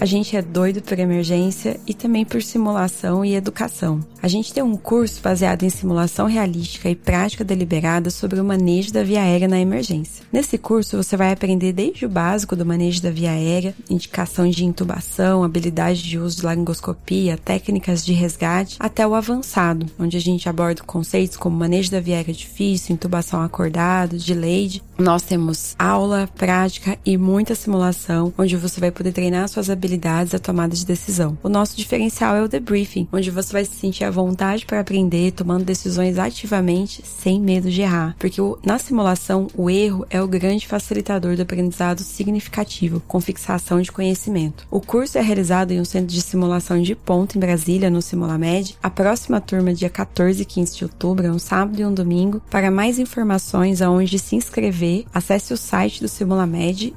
A gente é doido por emergência e também por simulação e educação. A gente tem um curso baseado em simulação realística e prática deliberada sobre o manejo da via aérea na emergência. Nesse curso você vai aprender desde o básico do manejo da via aérea, indicação de intubação, habilidade de uso de laringoscopia, técnicas de resgate, até o avançado, onde a gente aborda conceitos como manejo da via aérea difícil, intubação acordado, delayed. Nós temos aula, prática e muita simulação, onde você vai poder treinar suas habilidades habilidades à tomada de decisão. O nosso diferencial é o debriefing, onde você vai se sentir à vontade para aprender, tomando decisões ativamente, sem medo de errar. Porque na simulação, o erro é o grande facilitador do aprendizado significativo, com fixação de conhecimento. O curso é realizado em um centro de simulação de ponto em Brasília, no Simulamed. A próxima turma, dia 14 e 15 de outubro, é um sábado e um domingo. Para mais informações aonde se inscrever, acesse o site do Simulamed,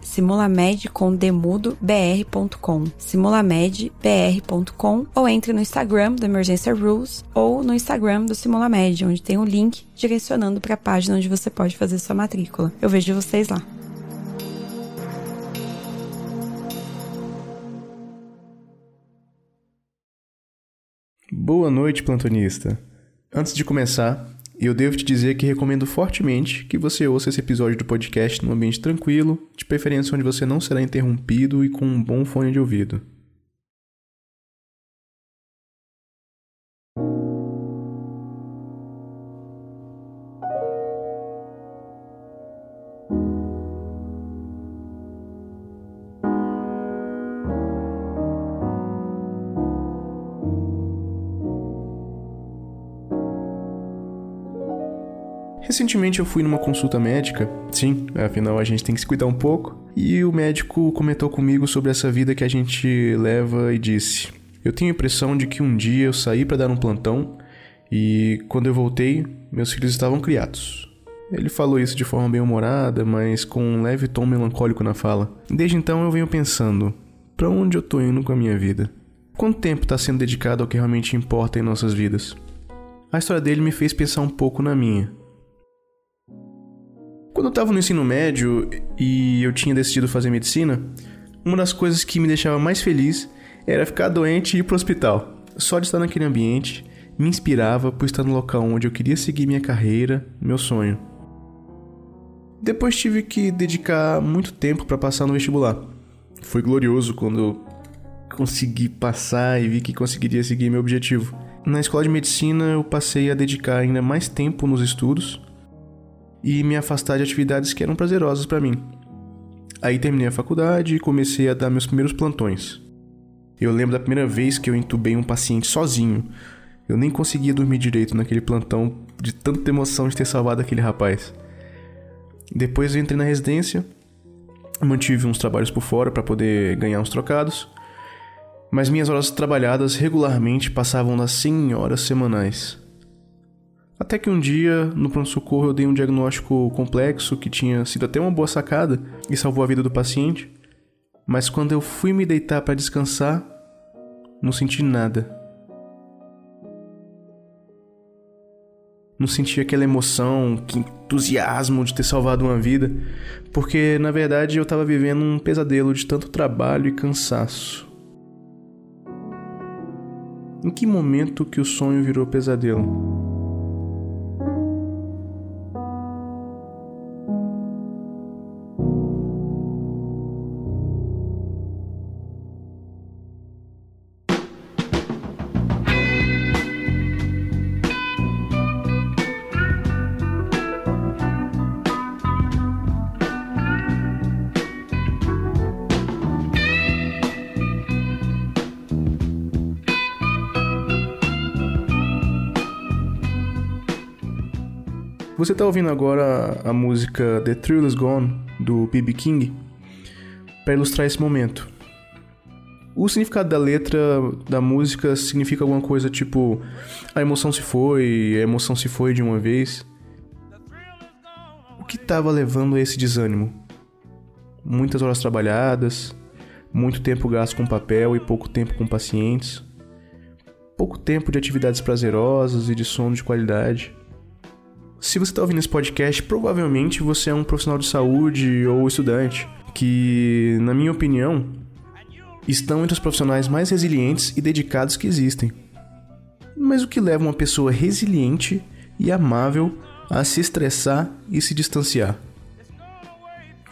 simulamedbr.com ou entre no Instagram do Emergência Rules ou no Instagram do Simulamed, onde tem um link direcionando para a página onde você pode fazer sua matrícula. Eu vejo vocês lá. Boa noite, plantonista. Antes de começar, eu devo te dizer que recomendo fortemente que você ouça esse episódio do podcast num ambiente tranquilo, de preferência onde você não será interrompido e com um bom fone de ouvido. Recentemente eu fui numa consulta médica, sim, afinal a gente tem que se cuidar um pouco, e o médico comentou comigo sobre essa vida que a gente leva e disse: Eu tenho a impressão de que um dia eu saí para dar um plantão e quando eu voltei, meus filhos estavam criados. Ele falou isso de forma bem humorada, mas com um leve tom melancólico na fala. Desde então eu venho pensando: para onde eu tô indo com a minha vida? Quanto tempo está sendo dedicado ao que realmente importa em nossas vidas? A história dele me fez pensar um pouco na minha. Quando eu estava no ensino médio e eu tinha decidido fazer medicina, uma das coisas que me deixava mais feliz era ficar doente e ir pro hospital. Só de estar naquele ambiente me inspirava por estar no local onde eu queria seguir minha carreira, meu sonho. Depois tive que dedicar muito tempo para passar no vestibular. Foi glorioso quando consegui passar e vi que conseguiria seguir meu objetivo. Na escola de medicina eu passei a dedicar ainda mais tempo nos estudos e me afastar de atividades que eram prazerosas para mim. Aí terminei a faculdade e comecei a dar meus primeiros plantões. Eu lembro da primeira vez que eu entubei um paciente sozinho. Eu nem conseguia dormir direito naquele plantão de tanta emoção de ter salvado aquele rapaz. Depois eu entrei na residência, mantive uns trabalhos por fora para poder ganhar uns trocados, mas minhas horas trabalhadas regularmente passavam das 100 horas semanais. Até que um dia, no pronto-socorro, eu dei um diagnóstico complexo que tinha sido até uma boa sacada e salvou a vida do paciente. Mas quando eu fui me deitar para descansar, não senti nada. Não senti aquela emoção, que entusiasmo de ter salvado uma vida, porque na verdade eu estava vivendo um pesadelo de tanto trabalho e cansaço. Em que momento que o sonho virou pesadelo? Você está ouvindo agora a música The Thrill Is Gone, do B.B. King, para ilustrar esse momento. O significado da letra da música significa alguma coisa tipo a emoção se foi, a emoção se foi de uma vez. O que estava levando a esse desânimo? Muitas horas trabalhadas, muito tempo gasto com papel e pouco tempo com pacientes, pouco tempo de atividades prazerosas e de sono de qualidade. Se você está ouvindo esse podcast, provavelmente você é um profissional de saúde ou estudante que, na minha opinião, estão entre os profissionais mais resilientes e dedicados que existem. Mas o que leva uma pessoa resiliente e amável a se estressar e se distanciar?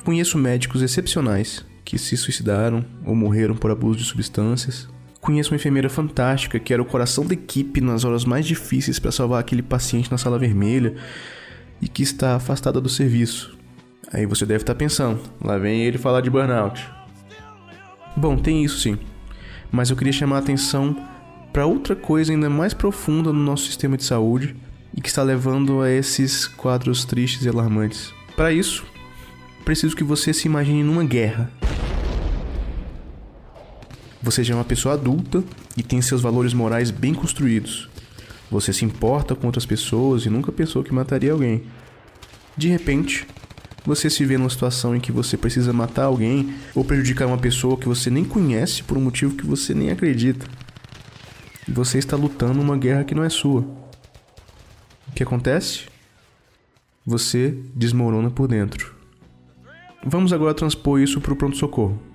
Conheço médicos excepcionais que se suicidaram ou morreram por abuso de substâncias. Conheço uma enfermeira fantástica que era o coração da equipe nas horas mais difíceis para salvar aquele paciente na sala vermelha e que está afastada do serviço. Aí você deve estar pensando, lá vem ele falar de burnout. Bom, tem isso sim. Mas eu queria chamar a atenção para outra coisa ainda mais profunda no nosso sistema de saúde e que está levando a esses quadros tristes e alarmantes. Para isso, preciso que você se imagine numa guerra. Você já é uma pessoa adulta e tem seus valores morais bem construídos. Você se importa com outras pessoas e nunca pensou que mataria alguém. De repente, você se vê numa situação em que você precisa matar alguém ou prejudicar uma pessoa que você nem conhece por um motivo que você nem acredita. E você está lutando uma guerra que não é sua. O que acontece? Você desmorona por dentro. Vamos agora transpor isso para o pronto-socorro.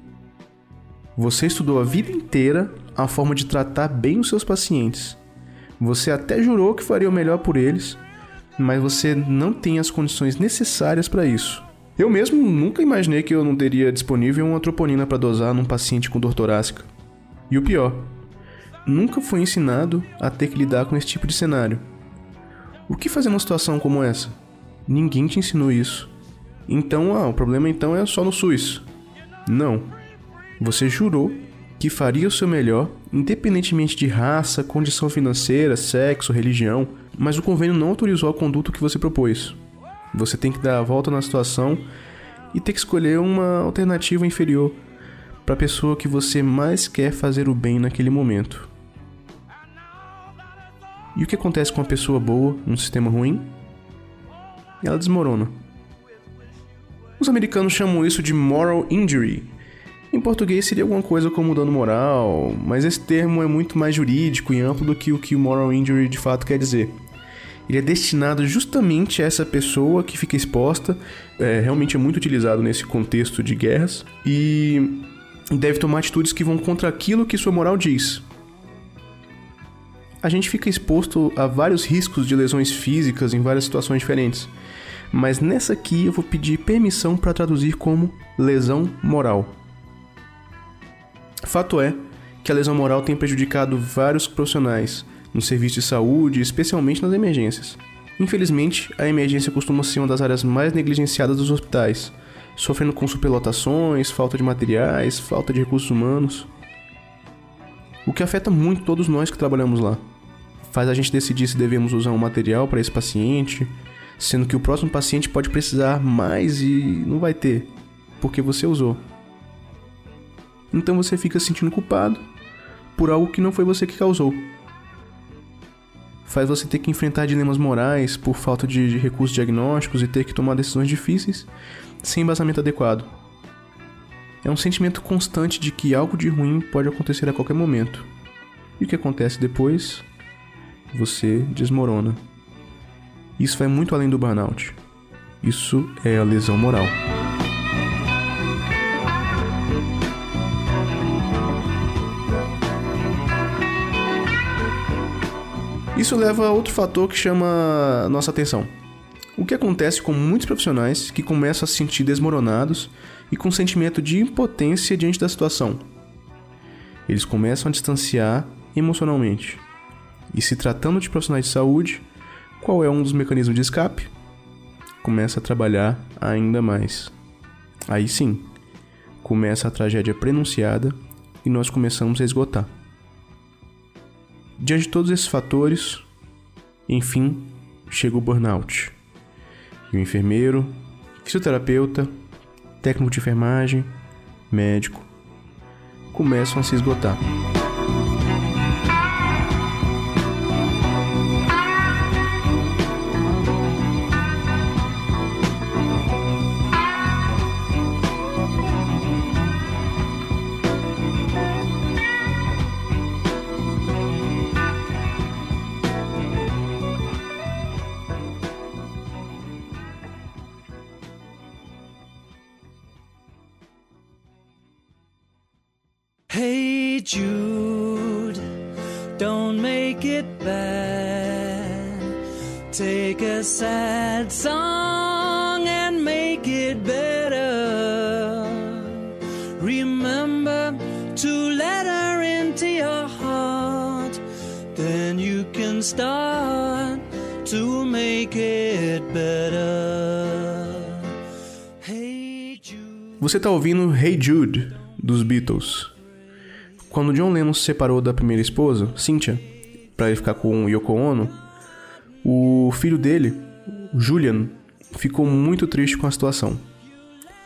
Você estudou a vida inteira a forma de tratar bem os seus pacientes. Você até jurou que faria o melhor por eles, mas você não tem as condições necessárias para isso. Eu mesmo nunca imaginei que eu não teria disponível uma troponina para dosar num paciente com dor torácica. E o pior, nunca fui ensinado a ter que lidar com esse tipo de cenário. O que fazer numa situação como essa? Ninguém te ensinou isso. Então, ah, o problema então é só no SUS. Não. Você jurou que faria o seu melhor, independentemente de raça, condição financeira, sexo, religião, mas o convênio não autorizou a conduta que você propôs. Você tem que dar a volta na situação e ter que escolher uma alternativa inferior para a pessoa que você mais quer fazer o bem naquele momento. E o que acontece com uma pessoa boa num sistema ruim? Ela desmorona. Os americanos chamam isso de moral injury. Em português seria alguma coisa como dano moral, mas esse termo é muito mais jurídico e amplo do que o que o moral injury de fato quer dizer ele é destinado justamente a essa pessoa que fica exposta, é, realmente é muito utilizado nesse contexto de guerras, e deve tomar atitudes que vão contra aquilo que sua moral diz. A gente fica exposto a vários riscos de lesões físicas em várias situações diferentes, mas nessa aqui eu vou pedir permissão para traduzir como lesão moral. Fato é que a lesão moral tem prejudicado vários profissionais, no serviço de saúde, especialmente nas emergências. Infelizmente, a emergência costuma ser uma das áreas mais negligenciadas dos hospitais, sofrendo com superlotações, falta de materiais, falta de recursos humanos. O que afeta muito todos nós que trabalhamos lá. Faz a gente decidir se devemos usar um material para esse paciente, sendo que o próximo paciente pode precisar mais e não vai ter, porque você usou. Então você fica se sentindo culpado por algo que não foi você que causou faz você ter que enfrentar dilemas morais por falta de recursos diagnósticos e ter que tomar decisões difíceis sem embasamento adequado. É um sentimento constante de que algo de ruim pode acontecer a qualquer momento. E o que acontece depois? Você desmorona. Isso vai muito além do burnout. Isso é a lesão moral. Isso leva a outro fator que chama nossa atenção. O que acontece com muitos profissionais que começam a se sentir desmoronados e com sentimento de impotência diante da situação? Eles começam a distanciar emocionalmente. E se tratando de profissionais de saúde, qual é um dos mecanismos de escape? Começa a trabalhar ainda mais. Aí sim, começa a tragédia prenunciada e nós começamos a esgotar. Diante de todos esses fatores, enfim, chega o burnout. E o enfermeiro, fisioterapeuta, técnico de enfermagem, médico começam a se esgotar. Você tá ouvindo Hey Jude, dos Beatles. Quando John Lennon se separou da primeira esposa, Cynthia, para ele ficar com Yoko Ono, o filho dele, Julian, ficou muito triste com a situação.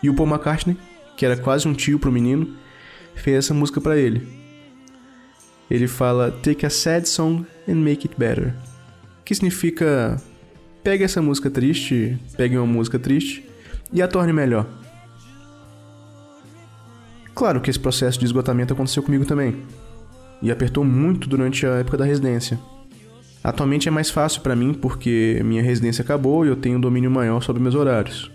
E o Paul McCartney, que era quase um tio pro menino, fez essa música para ele. Ele fala Take a sad song and make it better. Que significa pegue essa música triste, pegue uma música triste e a torne melhor. Claro que esse processo de esgotamento aconteceu comigo também. E apertou muito durante a época da residência. Atualmente é mais fácil para mim porque minha residência acabou e eu tenho um domínio maior sobre meus horários.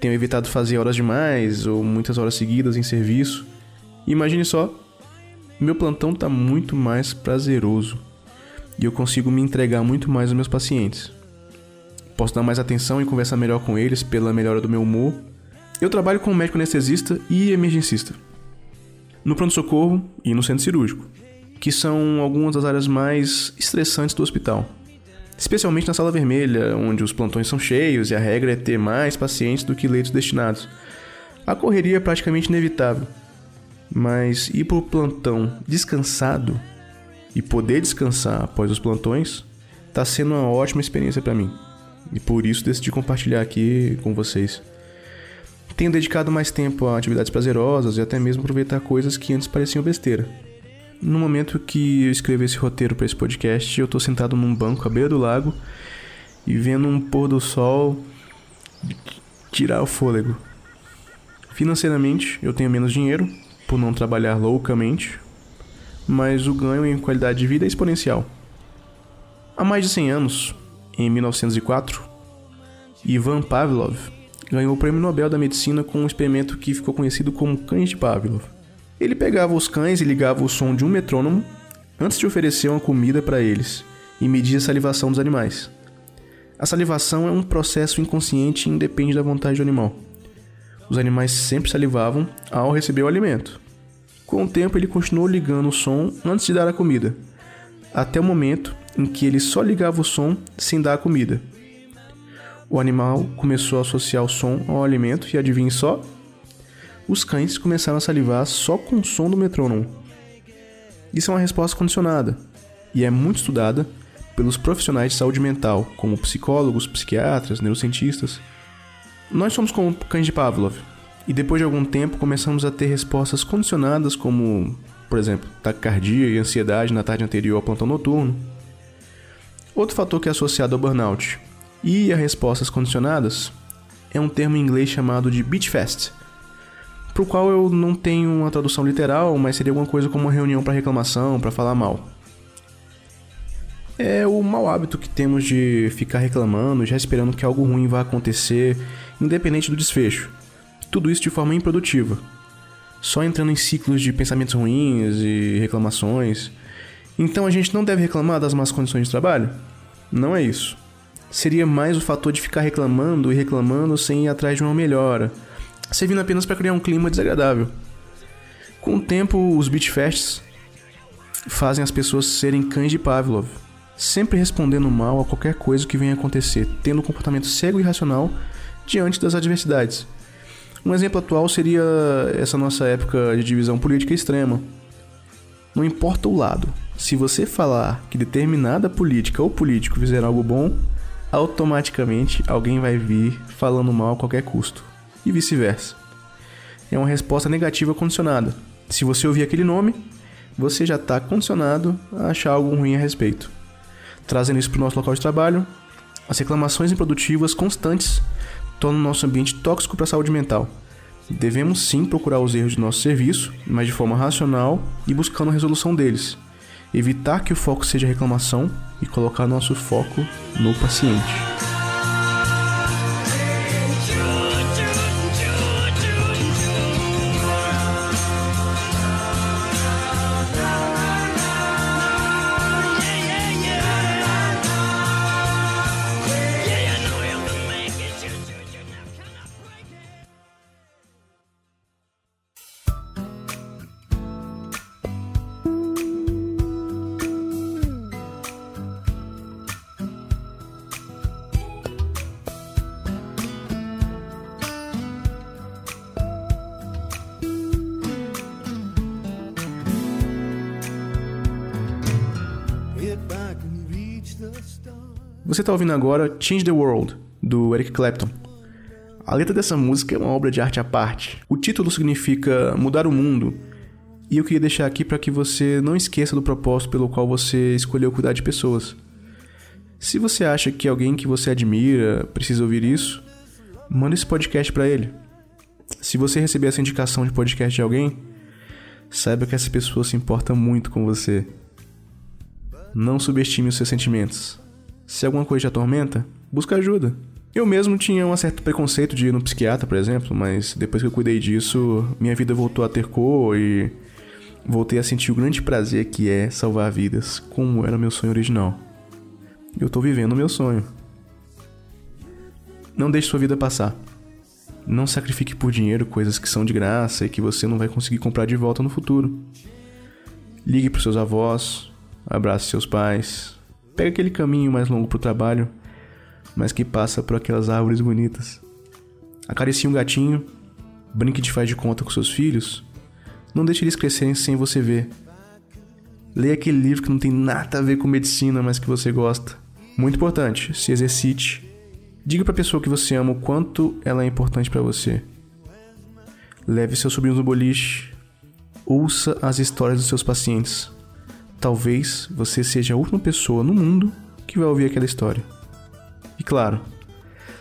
Tenho evitado fazer horas demais ou muitas horas seguidas em serviço. E imagine só, meu plantão tá muito mais prazeroso e eu consigo me entregar muito mais aos meus pacientes. Posso dar mais atenção e conversar melhor com eles pela melhora do meu humor eu trabalho como médico anestesista e emergencista. No pronto-socorro e no centro cirúrgico, que são algumas das áreas mais estressantes do hospital. Especialmente na sala vermelha, onde os plantões são cheios e a regra é ter mais pacientes do que leitos destinados. A correria é praticamente inevitável. Mas ir para o plantão descansado e poder descansar após os plantões está sendo uma ótima experiência para mim. E por isso decidi compartilhar aqui com vocês. Tenho dedicado mais tempo a atividades prazerosas e até mesmo aproveitar coisas que antes pareciam besteira. No momento que eu escrevi esse roteiro para esse podcast, eu estou sentado num banco à beira do lago e vendo um pôr do sol tirar o fôlego. Financeiramente, eu tenho menos dinheiro por não trabalhar loucamente, mas o ganho em qualidade de vida é exponencial. Há mais de 100 anos, em 1904, Ivan Pavlov ganhou o Prêmio Nobel da Medicina com um experimento que ficou conhecido como cães de Pavlov. Ele pegava os cães e ligava o som de um metrônomo antes de oferecer uma comida para eles e media a salivação dos animais. A salivação é um processo inconsciente e independe da vontade do animal. Os animais sempre salivavam ao receber o alimento. Com o tempo, ele continuou ligando o som antes de dar a comida, até o momento em que ele só ligava o som sem dar a comida o animal começou a associar o som ao alimento e adivinhe só? Os cães começaram a salivar só com o som do metrônomo. Isso é uma resposta condicionada e é muito estudada pelos profissionais de saúde mental, como psicólogos, psiquiatras, neurocientistas. Nós somos como cães de Pavlov e depois de algum tempo começamos a ter respostas condicionadas como, por exemplo, taquicardia e ansiedade na tarde anterior ao plantão noturno. Outro fator que é associado ao burnout e as respostas condicionadas é um termo em inglês chamado de beach fest, para o qual eu não tenho uma tradução literal, mas seria alguma coisa como uma reunião para reclamação, para falar mal. É o mau hábito que temos de ficar reclamando, já esperando que algo ruim vá acontecer, independente do desfecho. Tudo isso de forma improdutiva. Só entrando em ciclos de pensamentos ruins e reclamações. Então a gente não deve reclamar das más condições de trabalho? Não é isso seria mais o fator de ficar reclamando e reclamando sem ir atrás de uma melhora, servindo apenas para criar um clima desagradável. Com o tempo, os beach fests fazem as pessoas serem cães de Pavlov, sempre respondendo mal a qualquer coisa que venha acontecer, tendo um comportamento cego e irracional diante das adversidades. Um exemplo atual seria essa nossa época de divisão política extrema. Não importa o lado, se você falar que determinada política ou político fizer algo bom, automaticamente alguém vai vir falando mal a qualquer custo, e vice-versa. É uma resposta negativa condicionada. Se você ouvir aquele nome, você já está condicionado a achar algo ruim a respeito. Trazendo isso para o nosso local de trabalho, as reclamações improdutivas constantes tornam nosso ambiente tóxico para a saúde mental. Devemos sim procurar os erros de nosso serviço, mas de forma racional e buscando a resolução deles evitar que o foco seja reclamação e colocar nosso foco no paciente. Você está ouvindo agora Change the World, do Eric Clapton. A letra dessa música é uma obra de arte à parte. O título significa mudar o mundo, e eu queria deixar aqui para que você não esqueça do propósito pelo qual você escolheu cuidar de pessoas. Se você acha que alguém que você admira precisa ouvir isso, manda esse podcast para ele. Se você receber essa indicação de podcast de alguém, saiba que essa pessoa se importa muito com você. Não subestime os seus sentimentos. Se alguma coisa te atormenta, busca ajuda. Eu mesmo tinha um certo preconceito de ir no psiquiatra, por exemplo, mas depois que eu cuidei disso, minha vida voltou a ter cor e voltei a sentir o grande prazer que é salvar vidas, como era meu sonho original. Eu tô vivendo o meu sonho. Não deixe sua vida passar. Não sacrifique por dinheiro coisas que são de graça e que você não vai conseguir comprar de volta no futuro. Ligue para seus avós, abrace seus pais, pegue aquele caminho mais longo para o trabalho, mas que passa por aquelas árvores bonitas. Acaricie um gatinho, brinque de faz de conta com seus filhos não deixe eles crescerem sem você ver. Leia aquele livro que não tem nada a ver com medicina, mas que você gosta. Muito importante, se exercite. Diga para a pessoa que você ama o quanto ela é importante para você. Leve seus sobrinhos no boliche. Ouça as histórias dos seus pacientes. Talvez você seja a última pessoa no mundo que vai ouvir aquela história. E claro,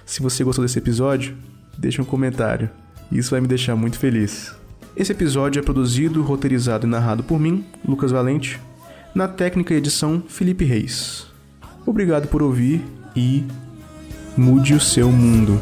se você gostou desse episódio, deixe um comentário. Isso vai me deixar muito feliz. Esse episódio é produzido, roteirizado e narrado por mim, Lucas Valente, na técnica e edição Felipe Reis. Obrigado por ouvir e mude o seu mundo.